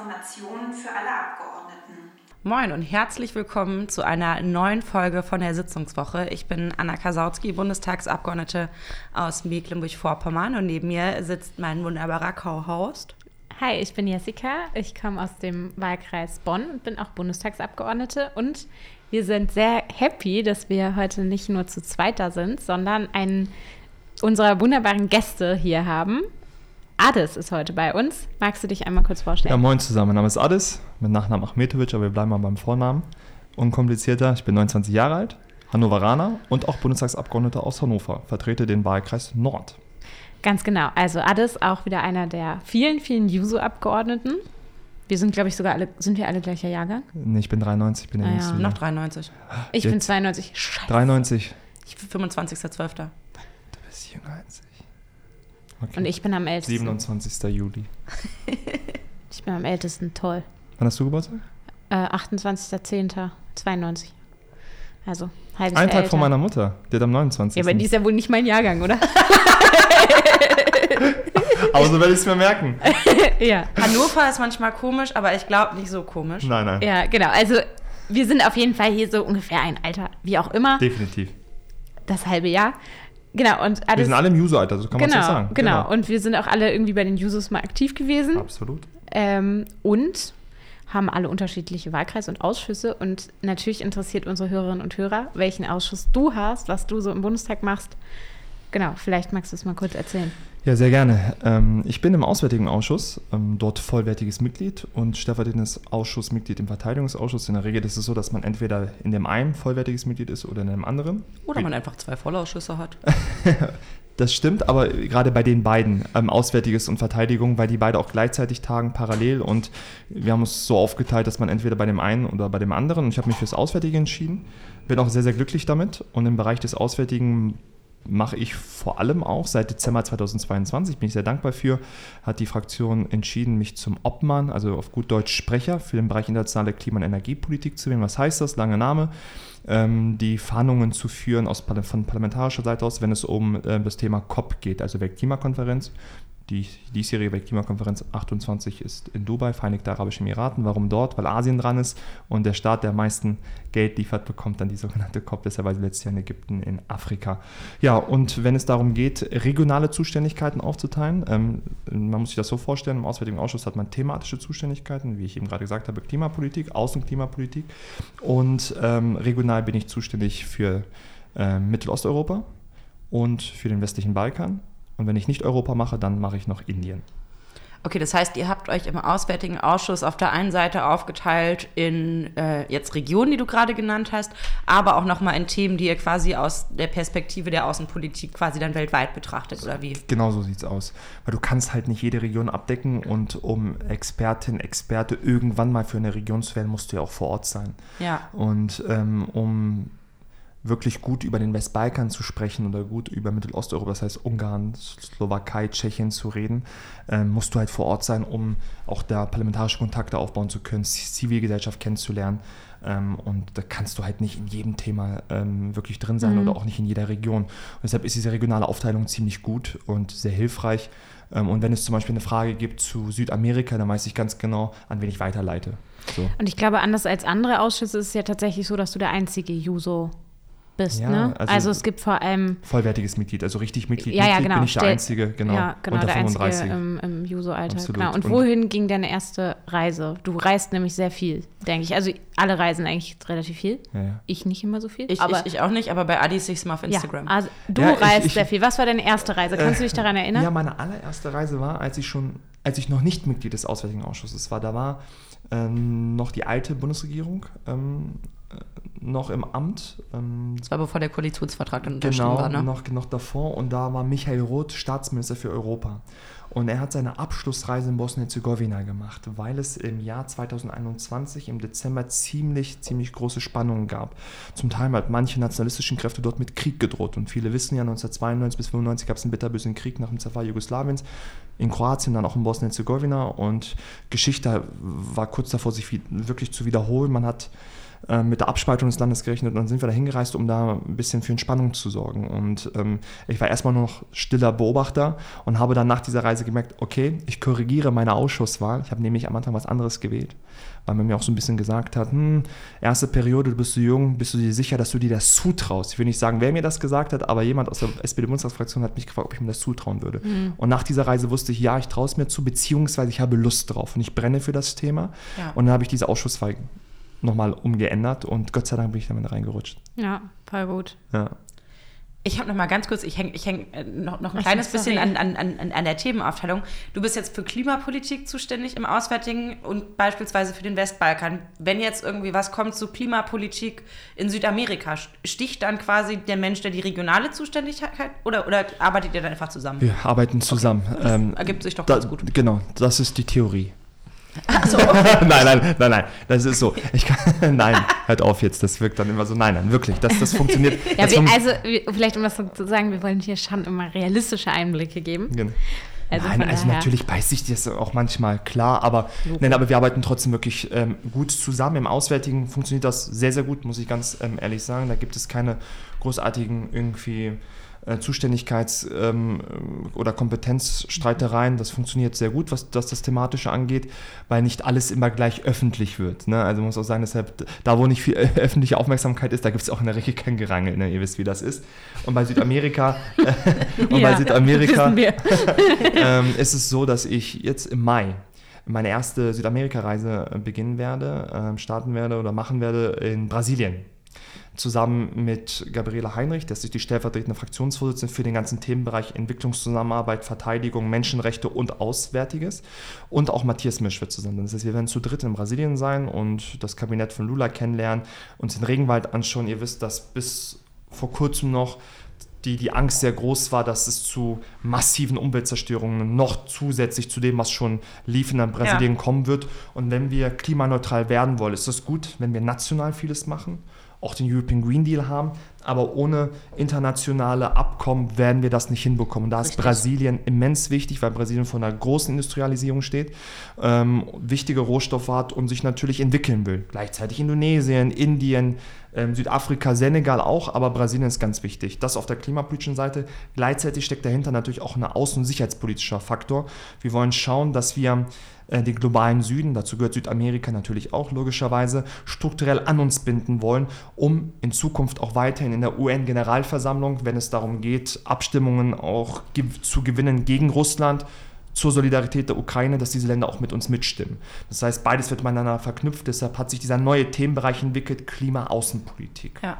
Informationen für alle Abgeordneten. Moin und herzlich willkommen zu einer neuen Folge von der Sitzungswoche. Ich bin Anna Kasautsky, Bundestagsabgeordnete aus Mecklenburg-Vorpommern und neben mir sitzt mein wunderbarer Co-Host. Hi, ich bin Jessica. Ich komme aus dem Wahlkreis Bonn und bin auch Bundestagsabgeordnete. Und wir sind sehr happy, dass wir heute nicht nur zu zweit da sind, sondern einen unserer wunderbaren Gäste hier haben. Adis ist heute bei uns. Magst du dich einmal kurz vorstellen? Ja, moin zusammen. Mein Name ist Adis, mit Nachnamen Achmetovic, aber wir bleiben mal beim Vornamen. Unkomplizierter. Ich bin 29 Jahre alt, Hannoveraner und auch Bundestagsabgeordneter aus Hannover. Vertrete den Wahlkreis Nord. Ganz genau. Also Adis, auch wieder einer der vielen, vielen Juso-Abgeordneten. Wir sind, glaube ich, sogar alle, sind wir alle gleicher Jahrgang? Nee, ich bin 93, ich bin der Ah, ja. Noch 93. Ich Jetzt. bin 92. Scheiße. 93. Ich bin 25.12. Du bist jünger als ich. Okay. Und ich bin am ältesten. 27. Juli. Ich bin am ältesten. Toll. Wann hast du Geburtstag? Äh, 28.10.92. Also, halbes Ein Jahr Tag älter. vor meiner Mutter. Die hat am 29. Ja, aber die ist ja wohl nicht mein Jahrgang, oder? aber so werde ich es mir merken. ja. Hannover ist manchmal komisch, aber ich glaube nicht so komisch. Nein, nein. Ja, genau. Also, wir sind auf jeden Fall hier so ungefähr ein Alter, wie auch immer, Definitiv. das halbe Jahr. Genau, und Wir alles. sind alle im User-Alter, so kann man es genau, sagen. genau. Und wir sind auch alle irgendwie bei den Jusos mal aktiv gewesen. Absolut. Ähm, und haben alle unterschiedliche Wahlkreise und Ausschüsse. Und natürlich interessiert unsere Hörerinnen und Hörer, welchen Ausschuss du hast, was du so im Bundestag machst. Genau, vielleicht magst du es mal kurz erzählen. Ja, sehr gerne. Ähm, ich bin im Auswärtigen Ausschuss, ähm, dort vollwertiges Mitglied und stellvertretendes Ausschussmitglied im Verteidigungsausschuss. In der Regel ist es so, dass man entweder in dem einen vollwertiges Mitglied ist oder in dem anderen. Oder man einfach zwei Vollausschüsse hat. Das stimmt, aber gerade bei den beiden, ähm, Auswärtiges und Verteidigung, weil die beide auch gleichzeitig tagen, parallel. Und wir haben uns so aufgeteilt, dass man entweder bei dem einen oder bei dem anderen. Und ich habe mich fürs Auswärtige entschieden. Bin auch sehr, sehr glücklich damit. Und im Bereich des Auswärtigen mache ich vor allem auch seit Dezember 2022, bin ich sehr dankbar für, hat die Fraktion entschieden, mich zum Obmann, also auf gut Deutsch Sprecher für den Bereich internationale Klima- und Energiepolitik zu wählen. Was heißt das? Lange Name. Ähm, die Verhandlungen zu führen aus, von parlamentarischer Seite aus, wenn es um äh, das Thema COP geht, also Weltklimakonferenz. Die diesjährige Weltklimakonferenz 28 ist in Dubai, Vereinigte Arabische Emiraten. Warum dort? Weil Asien dran ist und der Staat, der am meisten Geld liefert, bekommt dann die sogenannte COP. Deshalb war sie letztes Jahr in Ägypten, in Afrika. Ja, und wenn es darum geht, regionale Zuständigkeiten aufzuteilen, ähm, man muss sich das so vorstellen, im Auswärtigen Ausschuss hat man thematische Zuständigkeiten, wie ich eben gerade gesagt habe, Klimapolitik, Außenklimapolitik. Und ähm, regional bin ich zuständig für ähm, Mittelosteuropa und für den westlichen Balkan. Und wenn ich nicht Europa mache, dann mache ich noch Indien. Okay, das heißt, ihr habt euch im Auswärtigen Ausschuss auf der einen Seite aufgeteilt in äh, jetzt Regionen, die du gerade genannt hast, aber auch nochmal in Themen, die ihr quasi aus der Perspektive der Außenpolitik quasi dann weltweit betrachtet, oder wie? Genau so sieht es aus. Weil du kannst halt nicht jede Region abdecken und um Expertin, Experte irgendwann mal für eine Region zu werden, musst du ja auch vor Ort sein. Ja. Und ähm, um wirklich gut über den Westbalkan zu sprechen oder gut über Mittelosteuropa, das heißt Ungarn, Slowakei, Tschechien zu reden, ähm, musst du halt vor Ort sein, um auch da parlamentarische Kontakte aufbauen zu können, Zivilgesellschaft kennenzulernen. Ähm, und da kannst du halt nicht in jedem Thema ähm, wirklich drin sein oder auch nicht in jeder Region. Und deshalb ist diese regionale Aufteilung ziemlich gut und sehr hilfreich. Ähm, und wenn es zum Beispiel eine Frage gibt zu Südamerika, dann weiß ich ganz genau, an wen ich weiterleite. So. Und ich glaube, anders als andere Ausschüsse ist es ja tatsächlich so, dass du der einzige Juso bist. Ja, ne? also- also, es gibt vor allem. Vollwertiges Mitglied, also richtig Mitglied, Ja, ja, Mitglied genau. bin ich der Stell- Einzige, genau, Ja, genau, unter der Einzige 35. im, im Juso-Alter. Absolut. Genau. Und Und- wohin ging deine erste Reise? Du reist nämlich sehr viel, denke ich. Also alle reisen eigentlich relativ viel. ja, ja. Ich nicht immer so viel. Ich, aber ich, ich auch nicht, aber bei Adi sehe ich es mal auf Instagram. Ja, also du Ja, ich- reist ich- sehr viel. Was war deine erste Reise? Kannst du dich daran erinnern? Ja, meine allererste Reise war, als ich schon, als ich noch nicht Mitglied des Auswärtigen Ausschusses war. Da war ähm, noch die alte Bundesregierung ähm, äh, noch im Amt. Ähm, das war bevor der Koalitionsvertrag dann genau, war, ne? noch, noch davor. Und da war Michael Roth Staatsminister für Europa. Und er hat seine Abschlussreise in Bosnien-Herzegowina gemacht, weil es im Jahr 2021 im Dezember ziemlich, ziemlich große Spannungen gab. Zum Teil hat manche nationalistischen Kräfte dort mit Krieg gedroht. Und viele wissen ja, 1992 bis 1995 gab es einen bitterbösen Krieg nach dem Zerfall Jugoslawiens in Kroatien, dann auch in Bosnien-Herzegowina. Und Geschichte war kurz davor, sich wirklich zu wiederholen. Man hat äh, mit der Abspaltung des Landes gerechnet und dann sind wir da hingereist, um da ein bisschen für Entspannung zu sorgen. Und ähm, ich war erstmal nur noch stiller Beobachter und habe dann nach dieser Reise gemerkt, okay, ich korrigiere meine Ausschusswahl. Ich habe nämlich am Anfang was anderes gewählt, weil man mir auch so ein bisschen gesagt hat, hm, erste Periode, du bist so jung, bist du dir sicher, dass du dir das zutraust? Ich will nicht sagen, wer mir das gesagt hat, aber jemand aus der SPD-Bundestagsfraktion hat mich gefragt, ob ich mir das zutrauen würde. Mhm. Und nach dieser Reise wusste ich, ja, ich traue es mir zu, beziehungsweise ich habe Lust drauf und ich brenne für das Thema. Ja. Und dann habe ich diese Ausschusswahl nochmal umgeändert und Gott sei Dank bin ich damit reingerutscht. Ja, voll gut. Ja. Ich habe noch mal ganz kurz, ich hänge ich häng äh, noch, noch ein kleines bisschen an, an, an, an der Themenaufteilung. Du bist jetzt für Klimapolitik zuständig im Auswärtigen und beispielsweise für den Westbalkan. Wenn jetzt irgendwie was kommt zu Klimapolitik in Südamerika, sticht dann quasi der Mensch, der die regionale Zuständigkeit oder, oder arbeitet ihr dann einfach zusammen? Wir arbeiten zusammen. Okay. Ähm, ergibt sich doch da, ganz gut. Genau, das ist die Theorie. So, okay. nein, nein, nein, nein, das ist so. Kann, nein, hört auf jetzt, das wirkt dann immer so. Nein, nein, wirklich, das, das funktioniert. ja, das wir, also vielleicht um das so zu sagen, wir wollen hier schon immer realistische Einblicke geben. Genau. Also Nein, also natürlich beißt sich das auch manchmal klar, aber, nein, aber wir arbeiten trotzdem wirklich ähm, gut zusammen. Im Auswärtigen funktioniert das sehr, sehr gut, muss ich ganz ähm, ehrlich sagen. Da gibt es keine großartigen irgendwie äh, Zuständigkeits- ähm, oder Kompetenzstreitereien. Das funktioniert sehr gut, was das, das Thematische angeht, weil nicht alles immer gleich öffentlich wird. Ne? Also muss auch sein, deshalb, da wo nicht viel äh, öffentliche Aufmerksamkeit ist, da gibt es auch in der Regel kein Gerangel. Ne? Ihr wisst, wie das ist. Und bei Südamerika, äh, und ja, bei Südamerika ähm, ist es so, dass ich jetzt im Mai meine erste Südamerika-Reise beginnen werde, äh, starten werde oder machen werde in Brasilien zusammen mit Gabriele Heinrich, das ist die stellvertretende Fraktionsvorsitzende für den ganzen Themenbereich Entwicklungszusammenarbeit, Verteidigung, Menschenrechte und Auswärtiges. Und auch Matthias Misch wird zusammen. Das heißt, wir werden zu dritt in Brasilien sein und das Kabinett von Lula kennenlernen, uns den Regenwald anschauen. Ihr wisst, dass bis vor kurzem noch die, die Angst sehr groß war, dass es zu massiven Umweltzerstörungen noch zusätzlich zu dem, was schon lief in Brasilien ja. kommen wird. Und wenn wir klimaneutral werden wollen, ist es gut, wenn wir national vieles machen auch den European Green Deal haben, aber ohne internationale Abkommen werden wir das nicht hinbekommen. Da Richtig. ist Brasilien immens wichtig, weil Brasilien vor einer großen Industrialisierung steht, ähm, wichtige Rohstoffe hat und sich natürlich entwickeln will. Gleichzeitig Indonesien, Indien, ähm, Südafrika, Senegal auch, aber Brasilien ist ganz wichtig. Das auf der klimapolitischen Seite. Gleichzeitig steckt dahinter natürlich auch ein außen- und sicherheitspolitischer Faktor. Wir wollen schauen, dass wir äh, den globalen Süden, dazu gehört Südamerika natürlich auch logischerweise, strukturell an uns binden wollen, um in Zukunft auch weiterhin in der UN-Generalversammlung, wenn es darum geht, Abstimmungen auch zu gewinnen gegen Russland, zur Solidarität der Ukraine, dass diese Länder auch mit uns mitstimmen. Das heißt, beides wird miteinander verknüpft, deshalb hat sich dieser neue Themenbereich entwickelt, Klima-Außenpolitik. Ja.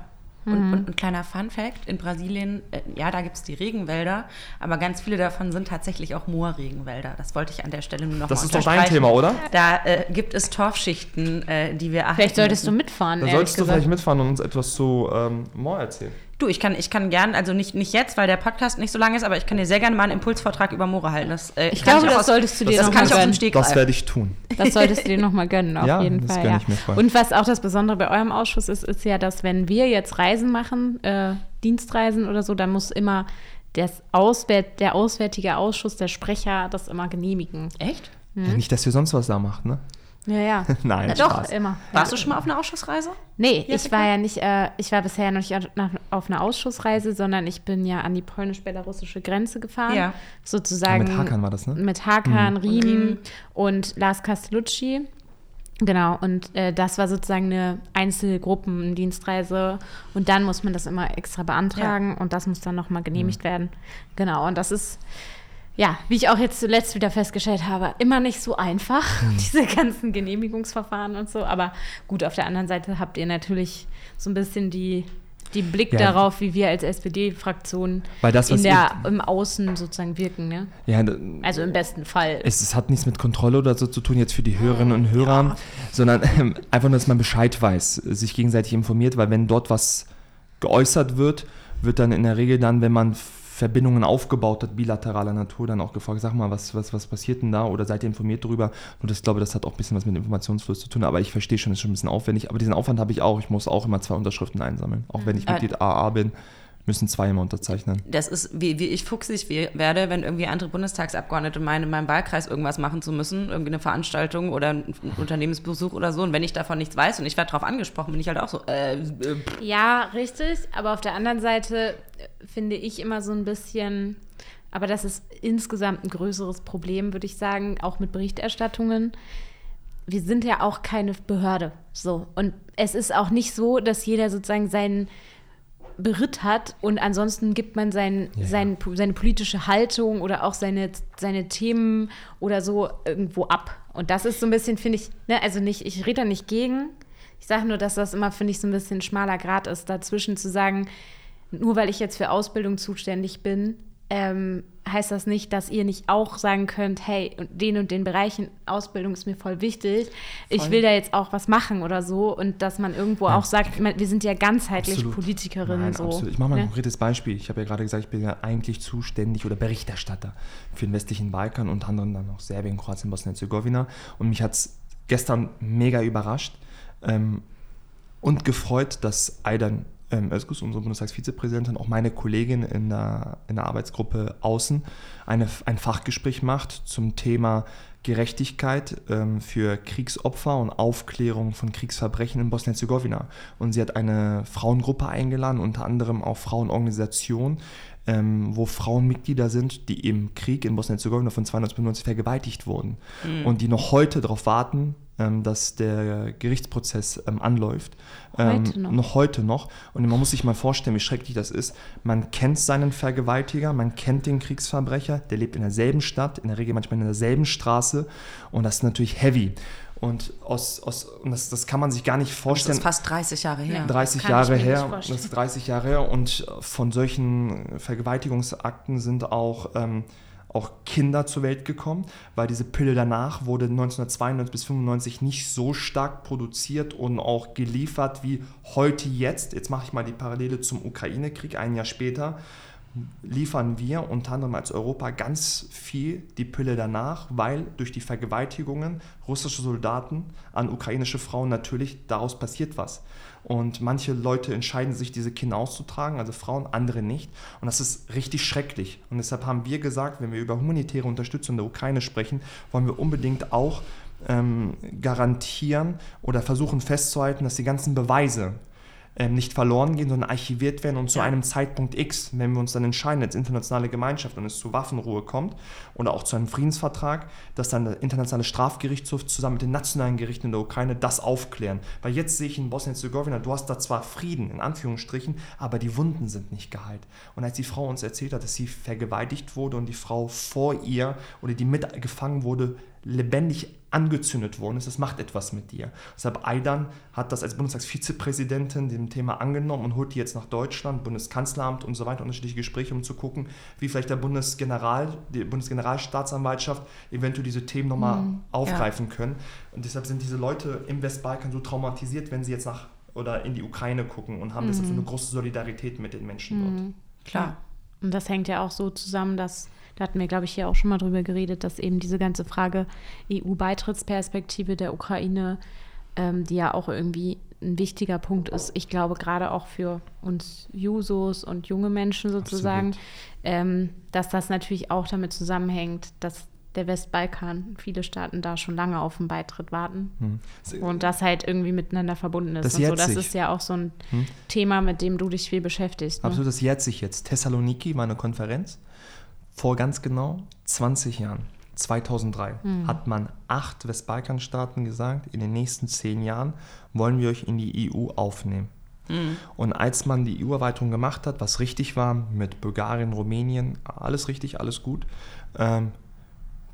Und, mhm. und, ein kleiner Fun-Fact: In Brasilien, äh, ja, da gibt es die Regenwälder, aber ganz viele davon sind tatsächlich auch Moorregenwälder. Das wollte ich an der Stelle nur noch Das ist doch dein Thema, oder? Da äh, gibt es Torfschichten, äh, die wir erhalten. Vielleicht solltest müssen. du mitfahren. Da solltest gesagt. du vielleicht mitfahren und uns etwas zu ähm, Moor erzählen. Du, ich kann, ich kann gern, also nicht, nicht jetzt, weil der Podcast nicht so lang ist, aber ich kann dir sehr gerne mal einen Impulsvortrag über Moore halten. Das, äh, ich glaube, das aus, solltest du dir das, das kann ich aus dem Steg Das werde ich tun. Das solltest du dir nochmal gönnen, auf ja, jeden Fall. Ja. Ich. Und was auch das Besondere bei eurem Ausschuss ist, ist ja, dass wenn wir jetzt Reisen machen, äh, Dienstreisen oder so, dann muss immer das Auswärt, der Auswärtige Ausschuss, der Sprecher, das immer genehmigen. Echt? Mhm. Ja, nicht, dass ihr sonst was da macht, ne? Ja, ja. Nein, Na, doch, immer. Warst du schon mal auf einer Ausschussreise? Nee, Jessica? ich war ja nicht, äh, ich war bisher noch nicht auf einer Ausschussreise, sondern ich bin ja an die polnisch-belarussische Grenze gefahren. Ja. Sozusagen. Ja, mit Hakan war das, ne? Mit Hakan, mhm. Riemen und, und Lars Castellucci. Genau, und äh, das war sozusagen eine Einzelgruppendienstreise und dann muss man das immer extra beantragen ja. und das muss dann nochmal genehmigt mhm. werden. Genau, und das ist ja, wie ich auch jetzt zuletzt wieder festgestellt habe, immer nicht so einfach, mhm. diese ganzen Genehmigungsverfahren und so. Aber gut, auf der anderen Seite habt ihr natürlich so ein bisschen die, die Blick ja. darauf, wie wir als SPD-Fraktion in der, im Außen sozusagen wirken. Ne? Ja, also im besten Fall. Es, es, hat nichts mit Kontrolle oder so zu tun, jetzt für die Hörerinnen und Hörer, ja. sondern ähm, einfach nur, dass man Bescheid weiß, sich gegenseitig informiert, weil wenn dort was geäußert wird, wird dann in der Regel dann, wenn man Verbindungen aufgebaut hat, bilateraler Natur, dann auch gefragt, sag mal, was, was, was passiert denn da? Oder seid ihr informiert darüber? Und ich glaube, das hat auch ein bisschen was mit Informationsfluss zu tun, aber ich verstehe schon, das ist schon ein bisschen aufwendig, aber diesen Aufwand habe ich auch, ich muss auch immer zwei Unterschriften einsammeln, auch wenn ich äh, Mitglied AA bin, müssen zwei immer unterzeichnen. Das ist, wie, wie ich fuchsig werde, wenn irgendwie andere Bundestagsabgeordnete meinen, in meinem Wahlkreis irgendwas machen zu müssen, irgendwie eine Veranstaltung oder ein Unternehmensbesuch oder so. Und wenn ich davon nichts weiß und ich werde darauf angesprochen, bin ich halt auch so. Äh, äh, ja, richtig. Aber auf der anderen Seite finde ich immer so ein bisschen, aber das ist insgesamt ein größeres Problem, würde ich sagen, auch mit Berichterstattungen. Wir sind ja auch keine Behörde. So. Und es ist auch nicht so, dass jeder sozusagen seinen Beritt hat und ansonsten gibt man sein, ja, sein, seine politische Haltung oder auch seine, seine Themen oder so irgendwo ab. Und das ist so ein bisschen, finde ich, ne, also nicht, ich rede da nicht gegen. Ich sage nur, dass das immer, finde ich, so ein bisschen schmaler Grad ist, dazwischen zu sagen, nur weil ich jetzt für Ausbildung zuständig bin, ähm, heißt das nicht, dass ihr nicht auch sagen könnt, hey, den und den Bereichen Ausbildung ist mir voll wichtig. Voll. Ich will da jetzt auch was machen oder so. Und dass man irgendwo ja. auch sagt, wir sind ja ganzheitlich absolut. Politikerinnen. Nein, so. Absolut. Ich mache mal ein ja? konkretes Beispiel. Ich habe ja gerade gesagt, ich bin ja eigentlich zuständig oder Berichterstatter für den westlichen Balkan, unter anderem dann noch Serbien, Kroatien, Bosnien-Herzegowina. Und mich hat es gestern mega überrascht ähm, und gefreut, dass Aidan ähm, Özgus, unsere Bundestagsvizepräsidentin, auch meine Kollegin in der, in der Arbeitsgruppe Außen, eine, ein Fachgespräch macht zum Thema Gerechtigkeit ähm, für Kriegsopfer und Aufklärung von Kriegsverbrechen in Bosnien-Herzegowina. Und sie hat eine Frauengruppe eingeladen, unter anderem auch Frauenorganisationen, ähm, wo Frauen Mitglieder sind, die im Krieg in Bosnien-Herzegowina von 1995 vergewaltigt wurden mhm. und die noch heute darauf warten, ähm, dass der Gerichtsprozess ähm, anläuft. Ähm, heute noch. noch heute noch. Und man muss sich mal vorstellen, wie schrecklich das ist. Man kennt seinen Vergewaltiger, man kennt den Kriegsverbrecher, der lebt in derselben Stadt, in der Regel manchmal in derselben Straße und das ist natürlich heavy. Und, aus, aus, und das, das kann man sich gar nicht vorstellen. Das ist fast 30 Jahre her. 30 Jahre her. Das ist 30 Jahre her. Und von solchen Vergewaltigungsakten sind auch ähm, auch Kinder zur Welt gekommen, weil diese Pille danach wurde 1992 bis 1995 nicht so stark produziert und auch geliefert wie heute jetzt. Jetzt mache ich mal die Parallele zum Ukraine-Krieg, ein Jahr später liefern wir unter anderem als Europa ganz viel die Pille danach, weil durch die Vergewaltigungen russischer Soldaten an ukrainische Frauen natürlich daraus passiert was. Und manche Leute entscheiden sich, diese Kinder auszutragen, also Frauen, andere nicht. Und das ist richtig schrecklich. Und deshalb haben wir gesagt, wenn wir über humanitäre Unterstützung der Ukraine sprechen, wollen wir unbedingt auch ähm, garantieren oder versuchen festzuhalten, dass die ganzen Beweise, ähm, nicht verloren gehen, sondern archiviert werden und zu einem Zeitpunkt X, wenn wir uns dann entscheiden als internationale Gemeinschaft und es zu Waffenruhe kommt oder auch zu einem Friedensvertrag, dass dann der internationale Strafgerichtshof zusammen mit den nationalen Gerichten in der Ukraine das aufklären. Weil jetzt sehe ich in Bosnien-Herzegowina, du hast da zwar Frieden, in Anführungsstrichen, aber die Wunden sind nicht geheilt. Und als die Frau uns erzählt hat, dass sie vergewaltigt wurde und die Frau vor ihr oder die mitgefangen wurde, lebendig angezündet worden ist, das macht etwas mit dir. Deshalb Aidan hat das als Bundestagsvizepräsidentin dem Thema angenommen und holt die jetzt nach Deutschland, Bundeskanzleramt und so weiter, unterschiedliche Gespräche, um zu gucken, wie vielleicht der Bundesgeneral, die Bundesgeneralstaatsanwaltschaft eventuell diese Themen nochmal mhm, aufgreifen ja. können. Und deshalb sind diese Leute im Westbalkan so traumatisiert, wenn sie jetzt nach oder in die Ukraine gucken und haben mhm. deshalb so eine große Solidarität mit den Menschen mhm. dort. Klar. Und das hängt ja auch so zusammen, dass da hatten wir, glaube ich, hier auch schon mal drüber geredet, dass eben diese ganze Frage EU-Beitrittsperspektive der Ukraine, ähm, die ja auch irgendwie ein wichtiger Punkt ist, ich glaube, gerade auch für uns Jusos und junge Menschen sozusagen, ähm, dass das natürlich auch damit zusammenhängt, dass der Westbalkan, viele Staaten da schon lange auf den Beitritt warten hm. und das halt irgendwie miteinander verbunden ist. Das, und so. das ist ja auch so ein hm. Thema, mit dem du dich viel beschäftigst. Ne? Absolut, das jährt sich jetzt. Thessaloniki war eine Konferenz vor ganz genau 20 Jahren, 2003, mhm. hat man acht Westbalkanstaaten gesagt, in den nächsten zehn Jahren wollen wir euch in die EU aufnehmen. Mhm. Und als man die EU-Erweiterung gemacht hat, was richtig war, mit Bulgarien, Rumänien, alles richtig, alles gut, ähm,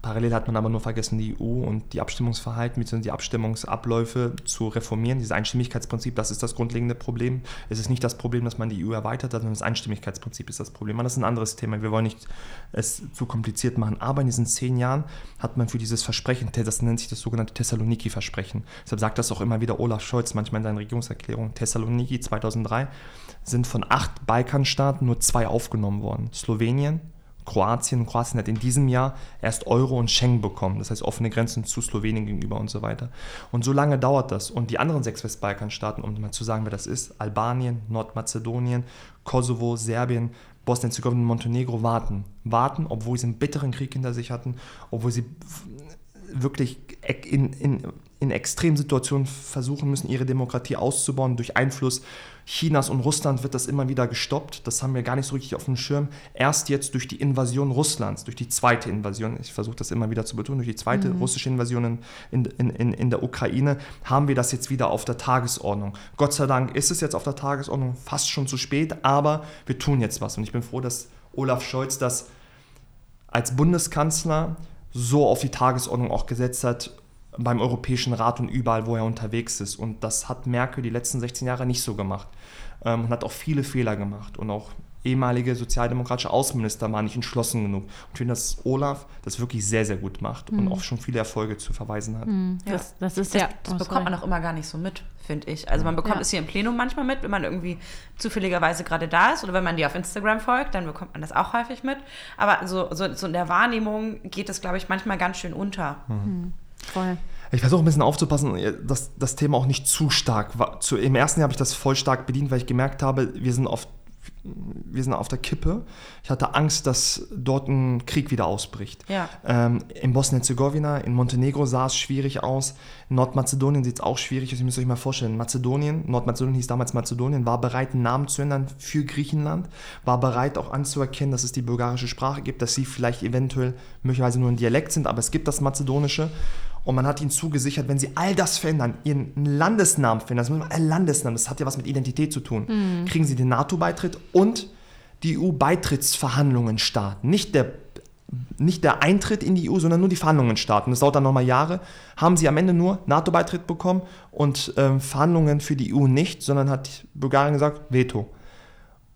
Parallel hat man aber nur vergessen, die EU und die Abstimmungsverhalten bzw. die Abstimmungsabläufe zu reformieren. Dieses Einstimmigkeitsprinzip, das ist das grundlegende Problem. Es ist nicht das Problem, dass man die EU erweitert hat, sondern das Einstimmigkeitsprinzip ist das Problem. das ist ein anderes Thema. Wir wollen nicht es zu kompliziert machen. Aber in diesen zehn Jahren hat man für dieses Versprechen, das nennt sich das sogenannte Thessaloniki-Versprechen. Deshalb sagt das auch immer wieder Olaf Scholz manchmal in seinen Regierungserklärungen. Thessaloniki 2003 sind von acht Balkanstaaten nur zwei aufgenommen worden. Slowenien Kroatien. Kroatien hat in diesem Jahr erst Euro und Schengen bekommen, das heißt offene Grenzen zu Slowenien gegenüber und so weiter. Und so lange dauert das. Und die anderen sechs Westbalkanstaaten, um mal zu sagen, wer das ist, Albanien, Nordmazedonien, Kosovo, Serbien, Bosnien-Herzegowina und Montenegro warten. Warten, obwohl sie einen bitteren Krieg hinter sich hatten, obwohl sie wirklich in, in, in extremen Situationen versuchen müssen, ihre Demokratie auszubauen. Durch Einfluss Chinas und Russland wird das immer wieder gestoppt. Das haben wir gar nicht so richtig auf dem Schirm. Erst jetzt durch die Invasion Russlands, durch die zweite Invasion, ich versuche das immer wieder zu betonen, durch die zweite mhm. russische Invasion in, in, in, in der Ukraine, haben wir das jetzt wieder auf der Tagesordnung. Gott sei Dank ist es jetzt auf der Tagesordnung fast schon zu spät, aber wir tun jetzt was. Und ich bin froh, dass Olaf Scholz das als Bundeskanzler so auf die Tagesordnung auch gesetzt hat beim Europäischen Rat und überall, wo er unterwegs ist. Und das hat Merkel die letzten 16 Jahre nicht so gemacht ähm, und hat auch viele Fehler gemacht. Und auch ehemalige sozialdemokratische Außenminister waren nicht entschlossen genug. Und ich finde, dass Olaf das wirklich sehr, sehr gut macht mhm. und auch schon viele Erfolge zu verweisen hat. Mhm. Das, das, ist ja, das, das bekommt man auch immer gar nicht so mit, finde ich. Also man bekommt ja. es hier im Plenum manchmal mit, wenn man irgendwie zufälligerweise gerade da ist oder wenn man die auf Instagram folgt, dann bekommt man das auch häufig mit. Aber so, so, so in der Wahrnehmung geht das, glaube ich, manchmal ganz schön unter. Mhm. Voll. Ich versuche ein bisschen aufzupassen, dass das Thema auch nicht zu stark war. Zu, Im ersten Jahr habe ich das voll stark bedient, weil ich gemerkt habe, wir sind auf wir sind auf der Kippe. Ich hatte Angst, dass dort ein Krieg wieder ausbricht. Ja. Ähm, in Bosnien-Herzegowina, in Montenegro sah es schwierig aus. In Nordmazedonien sieht es auch schwierig aus. Ihr müsst euch mal vorstellen, Mazedonien, Nordmazedonien hieß damals Mazedonien, war bereit, einen Namen zu ändern für Griechenland, war bereit auch anzuerkennen, dass es die bulgarische Sprache gibt, dass sie vielleicht eventuell möglicherweise nur ein Dialekt sind, aber es gibt das Mazedonische. Und man hat ihnen zugesichert, wenn sie all das verändern, ihren Landesnamen verändern, das ein Landesnamen, das hat ja was mit Identität zu tun, mhm. kriegen sie den NATO-Beitritt und die EU-Beitrittsverhandlungen starten. Nicht der, nicht der Eintritt in die EU, sondern nur die Verhandlungen starten. Das dauert dann nochmal Jahre. Haben sie am Ende nur NATO-Beitritt bekommen und ähm, Verhandlungen für die EU nicht, sondern hat Bulgarien gesagt, Veto.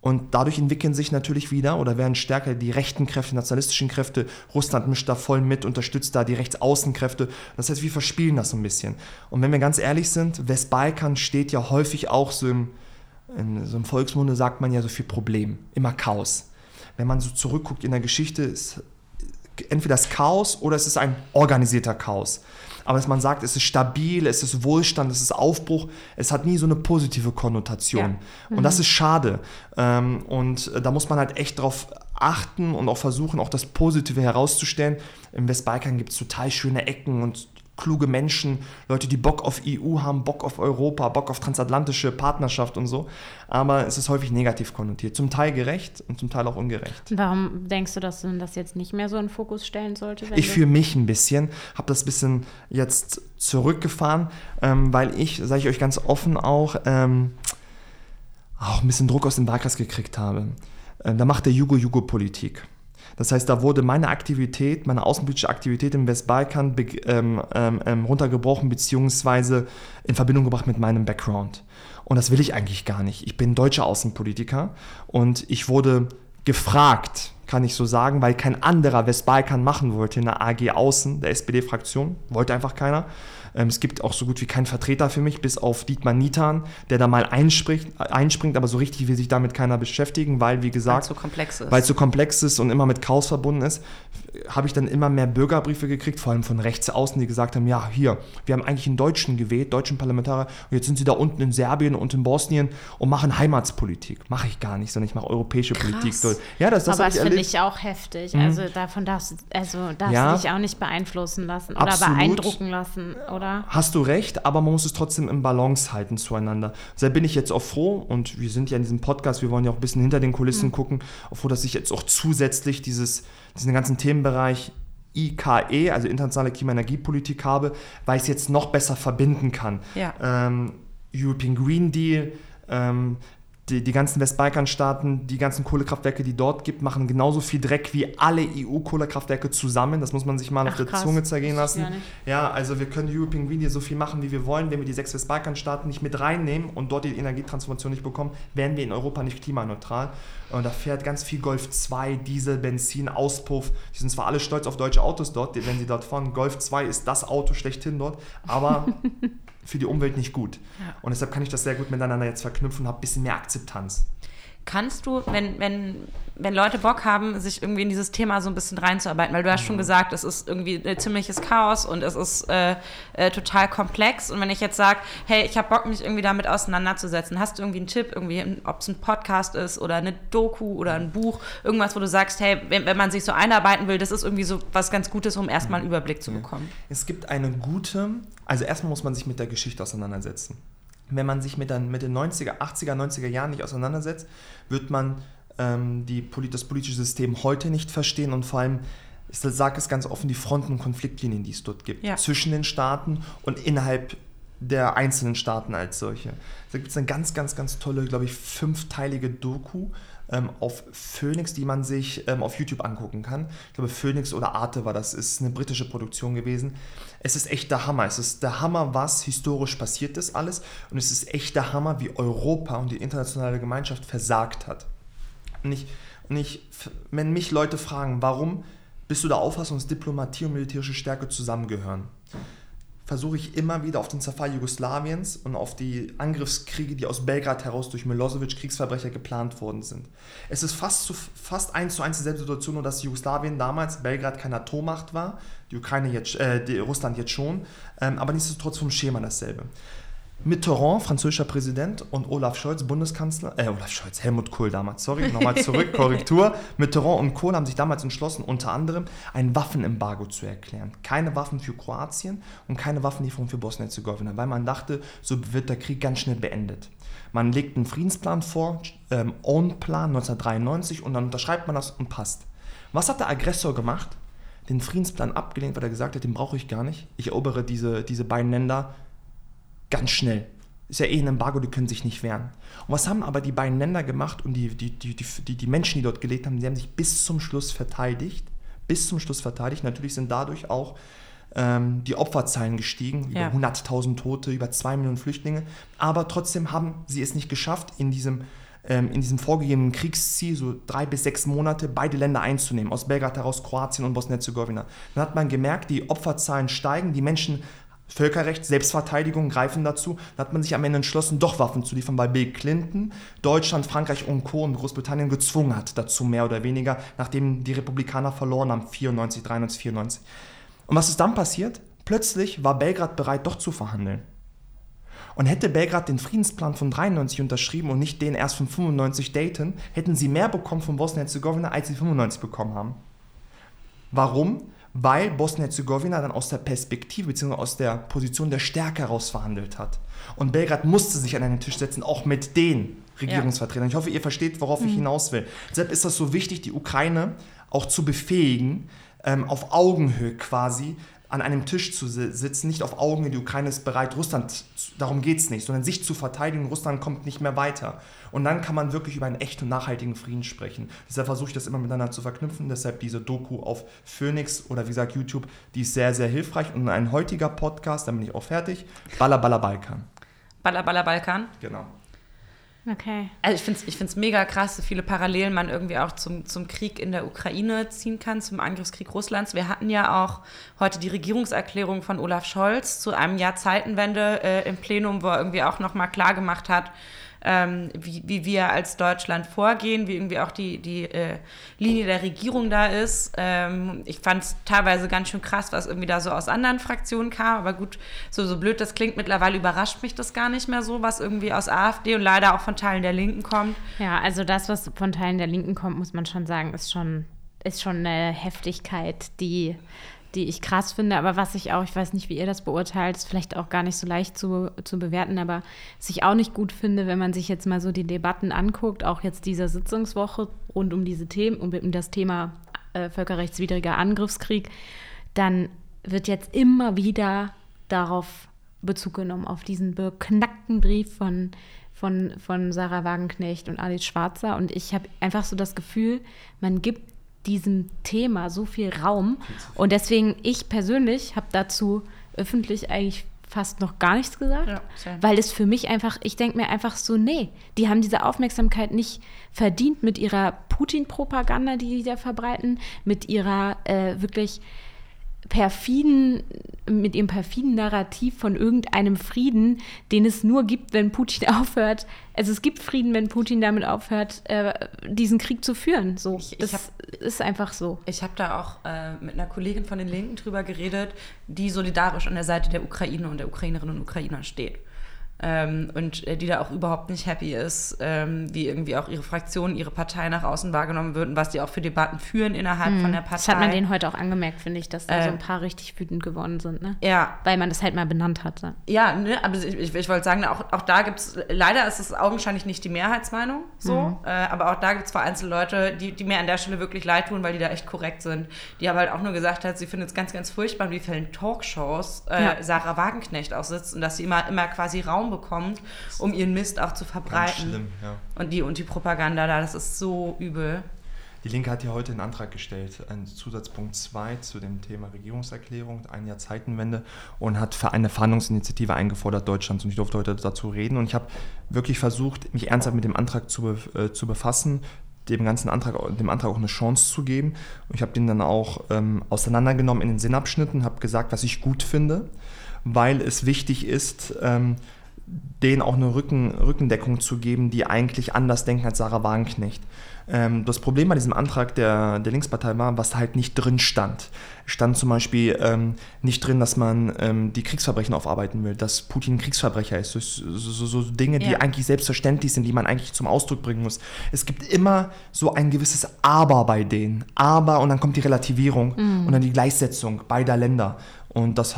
Und dadurch entwickeln sich natürlich wieder oder werden stärker die rechten Kräfte, nationalistischen Kräfte. Russland mischt da voll mit, unterstützt da die Rechtsaußenkräfte. Das heißt, wir verspielen das so ein bisschen. Und wenn wir ganz ehrlich sind, Westbalkan steht ja häufig auch so im, in so einem Volksmunde sagt man ja so viel Problem, immer Chaos. Wenn man so zurückguckt in der Geschichte, ist entweder das Chaos oder es ist ein organisierter Chaos aber dass man sagt, es ist stabil, es ist Wohlstand, es ist Aufbruch, es hat nie so eine positive Konnotation. Ja. Mhm. Und das ist schade. Ähm, und da muss man halt echt drauf achten und auch versuchen, auch das Positive herauszustellen. Im Westbalkan gibt es total schöne Ecken und kluge Menschen, Leute, die Bock auf EU haben, Bock auf Europa, Bock auf transatlantische Partnerschaft und so. Aber es ist häufig negativ konnotiert. Zum Teil gerecht und zum Teil auch ungerecht. Warum denkst du, dass du das jetzt nicht mehr so in den Fokus stellen sollte? ich für mich ein bisschen, habe das ein bisschen jetzt zurückgefahren, ähm, weil ich, sage ich euch ganz offen auch, ähm, auch ein bisschen Druck aus dem Wahlkreis gekriegt habe. Ähm, da macht der Jugo-Jugo-Politik. Das heißt, da wurde meine Aktivität, meine außenpolitische Aktivität im Westbalkan ähm, ähm, ähm, runtergebrochen beziehungsweise in Verbindung gebracht mit meinem Background. Und das will ich eigentlich gar nicht. Ich bin deutscher Außenpolitiker und ich wurde gefragt, kann ich so sagen, weil kein anderer Westbalkan machen wollte in der AG Außen, der SPD-Fraktion, wollte einfach keiner. Ähm, es gibt auch so gut wie keinen Vertreter für mich, bis auf Dietmar Nitan, der da mal einspringt, einspringt aber so richtig will sich damit keiner beschäftigen, weil, wie gesagt, weil es so komplex ist. Weil es so komplex ist und immer mit Chaos verbunden ist, habe ich dann immer mehr Bürgerbriefe gekriegt, vor allem von rechts außen, die gesagt haben, ja, hier, wir haben eigentlich einen Deutschen gewählt, deutschen Parlamentarier, und jetzt sind sie da unten in Serbien und in Bosnien und machen Heimatspolitik. Mache ich gar nicht, sondern ich mache europäische Krass. Politik. Ja, das, das aber das finde ich auch heftig. Mhm. Also davon darfst, also darfst ja, du dich auch nicht beeinflussen lassen oder absolut. beeindrucken lassen. Oder oder? Hast du recht, aber man muss es trotzdem im Balance halten zueinander. Deshalb bin ich jetzt auch froh und wir sind ja in diesem Podcast, wir wollen ja auch ein bisschen hinter den Kulissen mhm. gucken, auch froh, dass ich jetzt auch zusätzlich dieses, diesen ganzen Themenbereich IKE, also internationale Klimaenergiepolitik habe, weil ich es jetzt noch besser verbinden kann. Ja. Ähm, European Green Deal, ähm, die, die ganzen Westbalkanstaaten, die ganzen Kohlekraftwerke, die dort gibt, machen genauso viel Dreck wie alle EU-Kohlekraftwerke zusammen. Das muss man sich mal Ach, auf der krass. Zunge zergehen lassen. Ja, also wir können European Green Deal so viel machen, wie wir wollen. Wenn wir die sechs Westbalkanstaaten nicht mit reinnehmen und dort die Energietransformation nicht bekommen, werden wir in Europa nicht klimaneutral. Und da fährt ganz viel Golf 2, Diesel, Benzin, Auspuff. Die sind zwar alle stolz auf deutsche Autos dort, wenn sie dort fahren. Golf 2 ist das Auto schlechthin dort, aber für die Umwelt nicht gut. Ja. Und deshalb kann ich das sehr gut miteinander jetzt verknüpfen und habe ein bisschen mehr Akzeptanz. Kannst du, wenn, wenn, wenn Leute Bock haben, sich irgendwie in dieses Thema so ein bisschen reinzuarbeiten, weil du hast schon Mhm. gesagt, es ist irgendwie ein ziemliches Chaos und es ist äh, äh, total komplex. Und wenn ich jetzt sage, hey, ich habe Bock, mich irgendwie damit auseinanderzusetzen, hast du irgendwie einen Tipp, irgendwie, ob es ein Podcast ist oder eine Doku oder ein Buch, irgendwas, wo du sagst, hey, wenn, wenn man sich so einarbeiten will, das ist irgendwie so was ganz Gutes, um erstmal einen Überblick zu bekommen. Es gibt eine gute, also erstmal muss man sich mit der Geschichte auseinandersetzen. Wenn man sich mit, den- mit den 90er, 80er, 90er Jahren nicht auseinandersetzt, wird man ähm, die, das politische System heute nicht verstehen und vor allem, ich sage es ganz offen, die Fronten und Konfliktlinien, die es dort gibt, Ja. zwischen den Staaten und innerhalb der einzelnen Staaten als solche. Da gibt es eine ganz, ganz, ganz tolle, glaube ich, fünfteilige Doku ähm, auf Phoenix, die man sich ähm, auf YouTube angucken kann. Ich glaube, Phoenix oder Arte war das, ist eine britische Produktion gewesen. Es ist echt der Hammer. Es ist der Hammer, was historisch passiert ist alles. Und es ist echt der Hammer, wie Europa und die internationale Gemeinschaft versagt hat. Und ich, und ich, wenn mich Leute fragen, warum bist du der Auffassung, dass Diplomatie und militärische Stärke zusammengehören, versuche ich immer wieder auf den Zerfall Jugoslawiens und auf die Angriffskriege, die aus Belgrad heraus durch Milosevic Kriegsverbrecher geplant worden sind. Es ist fast, zu, fast eins zu eins dieselbe Situation, nur dass Jugoslawien damals, Belgrad keine Atommacht war, die Ukraine jetzt, äh, die, Russland jetzt schon, ähm, aber nichtsdestotrotz vom Schema dasselbe. Mitterrand, französischer Präsident, und Olaf Scholz, Bundeskanzler, äh, Olaf Scholz, Helmut Kohl damals, sorry, nochmal zurück, Korrektur. Mitterrand und Kohl haben sich damals entschlossen, unter anderem ein Waffenembargo zu erklären. Keine Waffen für Kroatien und keine Waffenlieferung für Bosnien-Herzegowina, weil man dachte, so wird der Krieg ganz schnell beendet. Man legt einen Friedensplan vor, ähm, Own-Plan 1993, und dann unterschreibt man das und passt. Was hat der Aggressor gemacht? Den Friedensplan abgelehnt, weil er gesagt hat, den brauche ich gar nicht. Ich erobere diese, diese beiden Länder ganz schnell. Ist ja eh ein Embargo, die können sich nicht wehren. Und was haben aber die beiden Länder gemacht und die, die, die, die, die, Menschen, die dort gelebt haben, die haben sich bis zum Schluss verteidigt. Bis zum Schluss verteidigt. Natürlich sind dadurch auch ähm, die Opferzahlen gestiegen. Ja. Über 100.000 Tote, über 2 Millionen Flüchtlinge. Aber trotzdem haben sie es nicht geschafft, in diesem, ähm, in diesem vorgegebenen Kriegsziel, so drei bis sechs Monate, beide Länder einzunehmen. Aus Belgrad heraus Kroatien und Bosnien-Herzegowina. Dann hat man gemerkt, die Opferzahlen steigen, die Menschen Völkerrecht, Selbstverteidigung greifen dazu. Dann hat man sich am Ende entschlossen, doch Waffen zu liefern, weil Bill Clinton Deutschland, Frankreich und Co. und Großbritannien gezwungen hat dazu, mehr oder weniger, nachdem die Republikaner verloren haben, 94, 93, 94. Und was ist dann passiert? Plötzlich war Belgrad bereit, doch zu verhandeln. Und hätte Belgrad den Friedensplan von 93 unterschrieben und nicht den erst von 95 Dayton, hätten sie mehr bekommen von Bosnien-Herzegowina, als sie 95 bekommen haben. Warum? Weil Bosnien-Herzegowina dann aus der Perspektive bzw. aus der Position der Stärke heraus verhandelt hat. Und Belgrad musste sich an einen Tisch setzen, auch mit den Regierungsvertretern. Ich hoffe, ihr versteht, worauf ich hinaus will. Deshalb ist das so wichtig, die Ukraine auch zu befähigen, ähm, auf Augenhöhe quasi an einem Tisch zu si- sitzen, nicht auf Augenhöhe, die Ukraine ist bereit, Russland, darum geht es nicht, sondern sich zu verteidigen, Russland kommt nicht mehr weiter. Und dann kann man wirklich über einen echten und nachhaltigen Frieden sprechen. Deshalb versuche ich das immer miteinander zu verknüpfen, deshalb diese Doku auf Phoenix oder wie gesagt YouTube, die ist sehr, sehr hilfreich. Und ein heutiger Podcast, dann bin ich auch fertig, Baller Baller Balkan. Baller, Baller, Balkan. Genau. Okay. Also ich finde es ich mega krass, so viele Parallelen man irgendwie auch zum, zum Krieg in der Ukraine ziehen kann, zum Angriffskrieg Russlands. Wir hatten ja auch heute die Regierungserklärung von Olaf Scholz zu einem Jahr Zeitenwende äh, im Plenum, wo er irgendwie auch nochmal klar gemacht hat, ähm, wie, wie wir als Deutschland vorgehen, wie irgendwie auch die, die äh, Linie der Regierung da ist. Ähm, ich fand es teilweise ganz schön krass, was irgendwie da so aus anderen Fraktionen kam. Aber gut, so, so blöd das klingt, mittlerweile überrascht mich das gar nicht mehr so, was irgendwie aus AfD und leider auch von Teilen der Linken kommt. Ja, also das, was von Teilen der Linken kommt, muss man schon sagen, ist schon, ist schon eine Heftigkeit, die, die ich krass finde. Aber was ich auch, ich weiß nicht, wie ihr das beurteilt, ist vielleicht auch gar nicht so leicht zu, zu bewerten, aber was ich auch nicht gut finde, wenn man sich jetzt mal so die Debatten anguckt, auch jetzt dieser Sitzungswoche rund um diese Themen, um, das Thema äh, völkerrechtswidriger Angriffskrieg, dann wird jetzt immer wieder darauf Bezug genommen, auf diesen beknackten Brief von, von, von Sarah Wagenknecht und Alice Schwarzer. Und ich habe einfach so das Gefühl, man gibt diesem Thema so viel Raum. Und deswegen, ich persönlich habe dazu öffentlich eigentlich fast noch gar nichts gesagt, Ja, weil es für mich einfach, ich denke mir einfach so, nee, die haben diese Aufmerksamkeit nicht verdient mit ihrer Putin-Propaganda, die die da verbreiten, mit ihrer äh, wirklich perfiden, mit ihrem perfiden Narrativ von irgendeinem Frieden, den es nur gibt, wenn Putin aufhört. Also es gibt Frieden, wenn Putin damit aufhört, äh, diesen Krieg zu führen. So, Ich- ich das hab- ist einfach so. Ich habe da auch äh, mit einer Kollegin von den Linken drüber geredet, die solidarisch an der Seite der Ukraine und der Ukrainerinnen und Ukrainer steht. Ähm, und äh, die da auch überhaupt nicht happy ist, ähm, wie irgendwie auch ihre Fraktion, ihre Partei nach außen wahrgenommen wird und was die auch für Debatten führen innerhalb von der Partei. Das hat man denen heute auch angemerkt, finde ich, dass da Äh, so ein paar richtig wütend geworden sind, ne? ja, Weil man das halt mal benannt hatte. Ja, ne, aber ich, ich, ich wollte sagen, auch, auch da gibt es, leider ist es augenscheinlich nicht die Mehrheitsmeinung so, äh, aber auch da gibt es vereinzelte Leute, die, die mir an der Stelle wirklich leid tun, weil die da echt korrekt sind. Die aber halt auch nur gesagt hat, sie findet es ganz, ganz furchtbar, wie vielen Talkshows äh, Ja. Sarah Wagenknecht auch sitzt und dass sie immer, immer quasi Raum bekommt, um ihren Mist auch zu verbreiten. ja. Und die, und die Propaganda da, das ist so übel. Die Linke hat ja heute einen Antrag gestellt, einen Zusatzpunkt 2 zu dem Thema Regierungserklärung, ein Jahr Zeitenwende und hat für eine Verhandlungsinitiative eingefordert Deutschlands. Und ich durfte heute dazu reden und ich habe wirklich versucht, mich ernsthaft mit dem Antrag zu, äh, zu befassen, dem ganzen Antrag, dem Antrag auch eine Chance zu geben. Und ich habe den dann auch ähm, auseinandergenommen in den Sinnabschnitten, habe gesagt, was ich gut finde, weil es wichtig ist, ähm, denen auch eine Rücken, Rückendeckung zu geben, die eigentlich anders denken als Sarah Wagenknecht. Ähm, das Problem bei diesem Antrag der, der Linkspartei war, was halt nicht drin stand. Stand zum Beispiel ähm, nicht drin, dass man ähm, die Kriegsverbrechen aufarbeiten will, dass Putin Kriegsverbrecher ist. So, so, so Dinge, die Ja. eigentlich selbstverständlich sind, die man eigentlich zum Ausdruck bringen muss. Es gibt immer so ein gewisses Aber bei denen. Aber und dann kommt die Relativierung und dann die Gleichsetzung beider Länder. Und das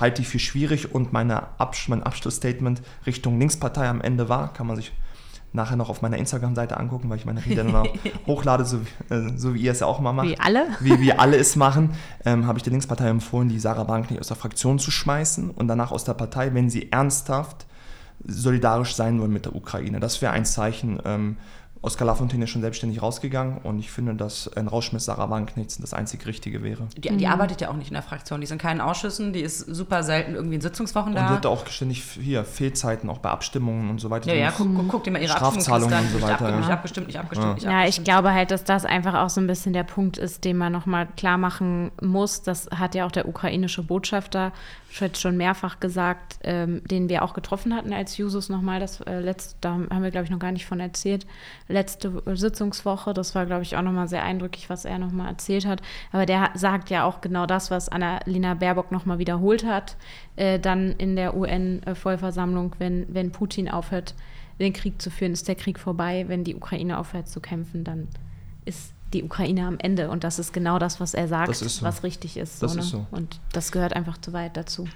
halte ich für schwierig und meine Absch mein Abschlussstatement Richtung Linkspartei am Ende war, kann man sich nachher noch auf meiner Instagram-Seite angucken, weil ich meine Rede dann hochlade, so, wie- äh, so wie ihr es ja auch mal macht Wie alle? wie wir alle es machen, ähm, habe ich der Linkspartei empfohlen, die Sarah Wagenknecht aus der Fraktion zu schmeißen und danach aus der Partei, wenn sie ernsthaft solidarisch sein wollen mit der Ukraine. Das wäre ein Zeichen. Ähm, Oskar Lafontaine ist schon selbstständig rausgegangen und ich finde, dass ein Rauschmiss Sarah Wagenknechts das einzig Richtige wäre. Die, Mhm. die arbeitet ja auch nicht in der Fraktion, die ist in keinen Ausschüssen, die ist super selten irgendwie in Sitzungswochen Und da. die hat auch ständig hier Fehlzeiten, auch bei Abstimmungen und so weiter. ja, ja, guck, guck, guck dir mal ihre Strafzahlungen und so weiter, Nicht ja. abgestimmt, nicht abgestimmt, nicht abgestimmt. Ja, ich abgestimmt. glaube halt, dass das einfach auch so ein bisschen der Punkt ist, den man nochmal klar machen muss. Das hat ja auch der ukrainische Botschafter jetzt schon mehrfach gesagt, ähm, den wir auch getroffen hatten als Jusos nochmal. Das äh, letzte, da haben wir, glaube ich, noch gar nicht von erzählt. Letzte Sitzungswoche, das war, glaube ich, auch nochmal sehr eindrücklich, was er nochmal erzählt hat. Aber der sagt ja auch genau das, was Annalena Baerbock nochmal wiederholt hat, äh, dann in der UN-Vollversammlung, wenn, wenn Putin aufhört, den Krieg zu führen, ist der Krieg vorbei. Wenn die Ukraine aufhört zu kämpfen, dann ist die Ukraine am Ende. Und das ist genau das, was er sagt, so. was richtig ist. Das ne? ist so. Und das gehört einfach zu weit dazu.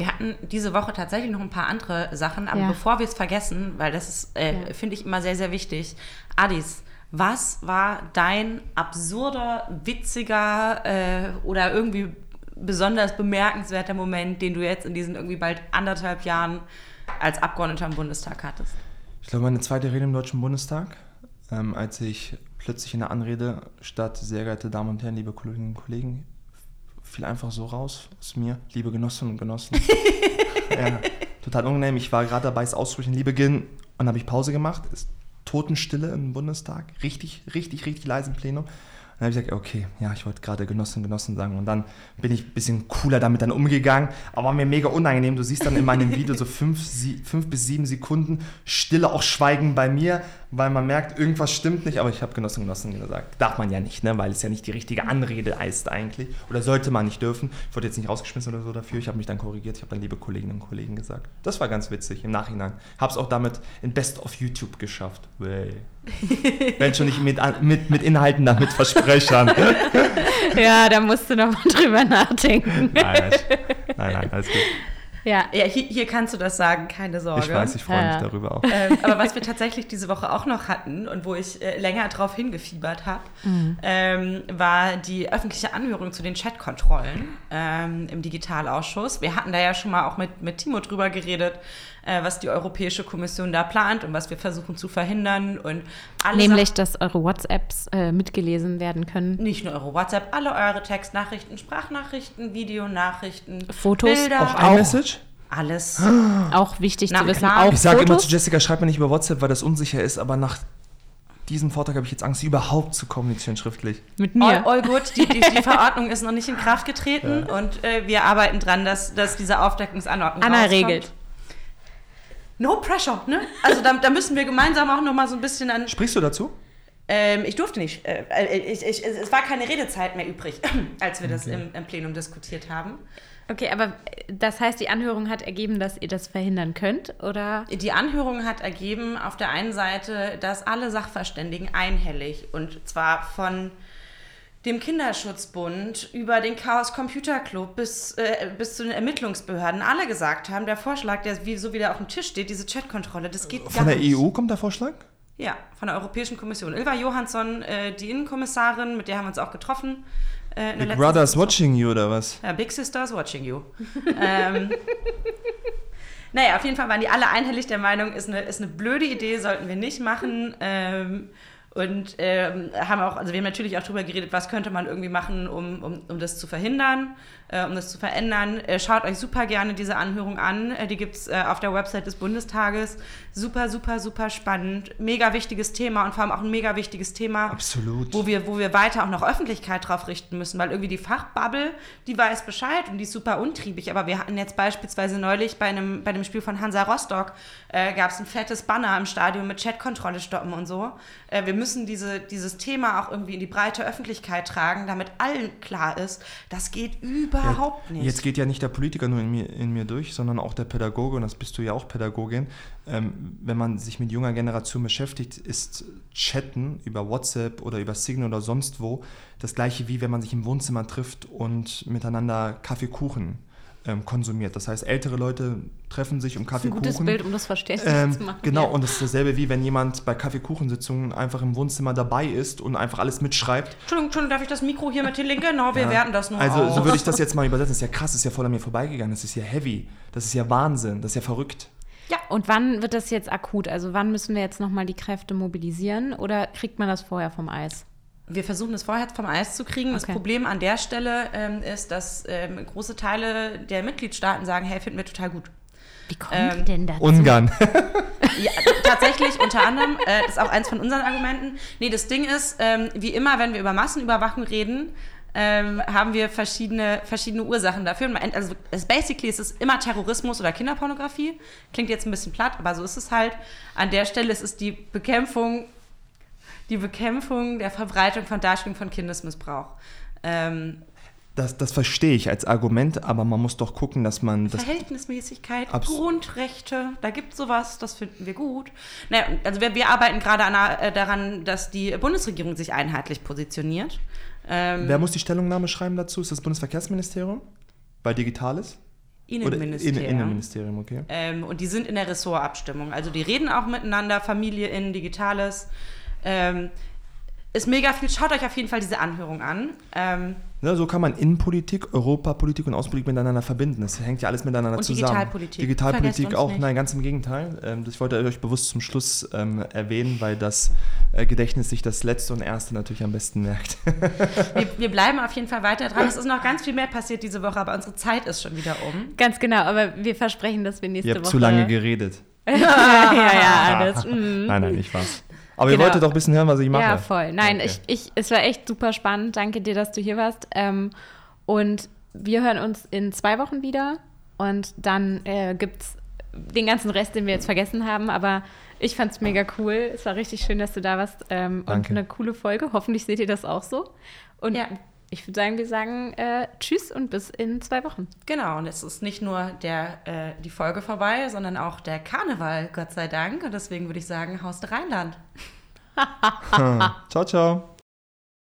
Wir hatten diese Woche tatsächlich noch ein paar andere Sachen, aber Ja. bevor wir es vergessen, weil das ist, äh, Ja. finde ich immer sehr, sehr wichtig. Adis, was war dein absurder, witziger äh, oder irgendwie besonders bemerkenswerter Moment, den du jetzt in diesen irgendwie bald anderthalb Jahren als Abgeordneter im Bundestag hattest? Ich glaube, meine zweite Rede im Deutschen Bundestag, ähm, als ich plötzlich in der Anrede statt sehr geehrte Damen und Herren, liebe Kolleginnen und Kollegen, fiel einfach so raus aus mir, liebe Genossinnen und Genossen. ja, total unangenehm. Ich war gerade dabei, es auszusprechen, liebe Gin, und habe ich Pause gemacht. Ist Totenstille im Bundestag, richtig, richtig, richtig leise im Plenum. Dann habe ich gesagt, okay, ja, ich wollte gerade Genossinnen, Genossen sagen. Und dann bin ich ein bisschen cooler damit dann umgegangen. Aber war mir mega unangenehm. Du siehst dann in meinem Video so fünf, sie, fünf bis sieben Sekunden Stille, auch Schweigen bei mir, weil man merkt, irgendwas stimmt nicht. Aber ich habe Genossinnen, Genossen gesagt. Darf man ja nicht, ne? weil es ja nicht die richtige Anrede heißt eigentlich. Oder sollte man nicht dürfen. Ich wurde jetzt nicht rausgeschmissen oder so dafür. Ich habe mich dann korrigiert. Ich habe dann liebe Kolleginnen und Kollegen gesagt. Das war ganz witzig im Nachhinein. Habe es auch damit in Best of YouTube geschafft. Way. Wenn schon nicht mit, mit, mit Inhalten, dann mit Versprechern. Ja, da musst du noch mal drüber nachdenken. nein, nein, nein, alles gut. Ja, Ja, hier, hier kannst du das sagen, keine Sorge. Ich weiß, ich freue mich Ja. darüber auch. ähm, aber was wir tatsächlich diese Woche auch noch hatten und wo ich äh, länger drauf hingefiebert habe, ähm, war die öffentliche Anhörung zu den Chatkontrollen ähm, im Digitalausschuss. Wir hatten da ja schon mal auch mit, mit Timo drüber geredet, äh, was die Europäische Kommission da plant und was wir versuchen zu verhindern. Und alle nämlich, dass eure WhatsApps äh, mitgelesen werden können. nicht nur eure WhatsApp, alle eure Textnachrichten, Sprachnachrichten, Videonachrichten, Fotos Bilder, Auch iMessage? alles. Auch wichtig Na zu wissen, klar. auch Ich sage immer zu Jessica, schreib mir nicht über WhatsApp, weil das unsicher ist, aber nach diesem Vortrag habe ich jetzt Angst, überhaupt zu kommunizieren schriftlich. Mit All, mir. all good, die, die, die Verordnung ist noch nicht in Kraft getreten und äh, wir arbeiten dran, dass, dass diese Aufdeckungsanordnung Anna rauskommt. regelt. No pressure, ne? Also da, da müssen wir gemeinsam auch noch mal so ein bisschen an... Sprichst du dazu? Ähm, ich durfte nicht. Äh, äh, ich, ich, es war keine Redezeit mehr übrig, als wir das im, im Plenum diskutiert haben. Okay, aber das heißt, die Anhörung hat ergeben, dass ihr das verhindern könnt, oder? Die Anhörung hat ergeben auf der einen Seite, dass alle Sachverständigen einhellig und zwar von dem Kinderschutzbund über den Chaos Computer Club bis, äh, bis zu den Ermittlungsbehörden alle gesagt haben, der Vorschlag, der wie, so wie der auf dem Tisch steht, diese Chatkontrolle, das geht Von der nicht. EU kommt der Vorschlag? Ja, von der Europäischen Kommission. Ilva Johansson, äh, die Innenkommissarin, mit der haben wir uns auch getroffen. Äh, Big Brother's Sitzung. watching you oder was? Ja, Big Sister is watching you. ähm, naja, auf jeden Fall waren die alle einhellig der Meinung, ist eine, ist eine blöde Idee, sollten wir nicht machen. Ähm, und ähm, haben auch, also wir haben natürlich auch darüber geredet, was könnte man irgendwie machen, um, um, um das zu verhindern, äh, um das zu verändern. Äh, schaut euch super gerne diese Anhörung an. Äh, die gibt es äh, auf der Website des Bundestages. Super, super, super spannend. Mega wichtiges Thema und vor allem auch ein mega wichtiges Thema Absolut. wo wir, wo wir weiter auch noch Öffentlichkeit drauf richten müssen, weil irgendwie die Fachbubble, die weiß Bescheid und die ist super untriebig. Aber wir hatten jetzt beispielsweise neulich bei einem, bei einem Spiel von Hansa Rostock, äh, gab es ein fettes Banner im Stadion mit Chatkontrolle stoppen und so. Wir müssen diese, dieses Thema auch irgendwie in die breite Öffentlichkeit tragen, damit allen klar ist, das geht überhaupt nicht. Jetzt geht ja nicht der Politiker nur in mir, in mir durch, sondern auch der Pädagoge, und das bist du ja auch Pädagogin. Ähm, wenn man sich mit junger Generation beschäftigt, ist Chatten über WhatsApp oder über Signal oder sonst wo das gleiche wie wenn man sich im Wohnzimmer trifft und miteinander Kaffeekuchen ähm, konsumiert. Das heißt, ältere Leute treffen sich um Ein Kaffeekuchen. gutes Bild, um das verständlich Ähm, zu machen. genau, ja. und das ist dasselbe wie wenn jemand bei Kaffeekuchensitzungen einfach im Wohnzimmer dabei ist und einfach alles mitschreibt. Entschuldigung, Entschuldigung, darf ich das Mikro hier mit den Linken? Genau, wir Ja. werten das nur Also aus. so würde ich das jetzt mal übersetzen. Das ist ja krass, das ist ja voll an mir vorbeigegangen. Das ist ja heavy. Das ist ja Wahnsinn. Das ist ja verrückt. Ja, und wann wird das jetzt akut? Also wann müssen wir jetzt nochmal die Kräfte mobilisieren oder kriegt man das vorher vom Eis? Wir versuchen es vorher vom Eis zu kriegen. Das Okay. Problem an der Stelle ähm, ist, dass ähm, große Teile der Mitgliedstaaten sagen, hey, finden wir total gut. Wie kommen Ähm, denn dazu? Ungarn. Ja, tatsächlich, unter anderem, äh, das ist auch eins von unseren Argumenten. Nee, das Ding ist, ähm, wie immer, wenn wir über Massenüberwachung reden, ähm, haben wir verschiedene, verschiedene Ursachen dafür. Also, es, basically ist es immer Terrorismus oder Kinderpornografie. Klingt jetzt ein bisschen platt, aber so ist es halt. An der Stelle ist es die Bekämpfung, die Bekämpfung der Verbreitung von Darstellung von Kindesmissbrauch. Ähm, Das, das verstehe ich als Argument, aber man muss doch gucken, dass man das. Verhältnismäßigkeit, Grundrechte, da gibt es sowas, das finden wir gut. Naja, also wir, wir arbeiten gerade an, äh, daran, dass die Bundesregierung sich einheitlich positioniert. Ähm, Wer muss die Stellungnahme schreiben dazu? Ist das Bundesverkehrsministerium? Bei Digitales? Innenministerium. In, Innenministerium, okay. Ähm, und die sind in der Ressortabstimmung. Also die reden auch miteinander, Familie in Digitales. Ähm, ist mega viel. Schaut euch auf jeden Fall diese Anhörung an. Ähm, Ne, so kann man Innenpolitik, Europapolitik und Außenpolitik miteinander verbinden. Das hängt ja alles miteinander Und zusammen. Digitalpolitik. Digitalpolitik auch, nicht. nein, ganz im Gegenteil. Ähm, ich wollte euch bewusst zum Schluss ähm, erwähnen, weil das äh, Gedächtnis sich das Letzte und Erste natürlich am besten merkt. wir, wir bleiben auf jeden Fall weiter dran. Es ist noch ganz viel mehr passiert diese Woche, aber unsere Zeit ist schon wieder um. Ganz genau, aber wir versprechen, dass wir nächste Ihr habt Woche... zu lange geredet. ja, ja, alles. Mm. Nein, nein, nicht was. Aber Genau. ihr wolltet doch ein bisschen hören, was ich mache. Ja, voll. Nein, Okay. ich, ich, es war echt super spannend. Danke dir, dass du hier warst. Ähm, und wir hören uns in zwei Wochen wieder. Und dann äh, gibt es den ganzen Rest, den wir jetzt vergessen haben. Aber ich fand es mega cool. Es war richtig schön, dass du da warst. Ähm, und Danke. eine coole Folge. Hoffentlich seht ihr das auch so. Und Ja. Ich würde sagen, wir sagen äh, Tschüss und bis in zwei Wochen. Genau, und es ist nicht nur der, äh, die Folge vorbei, sondern auch der Karneval, Gott sei Dank. Und deswegen würde ich sagen, Haus der Rheinland. Ciao, ciao.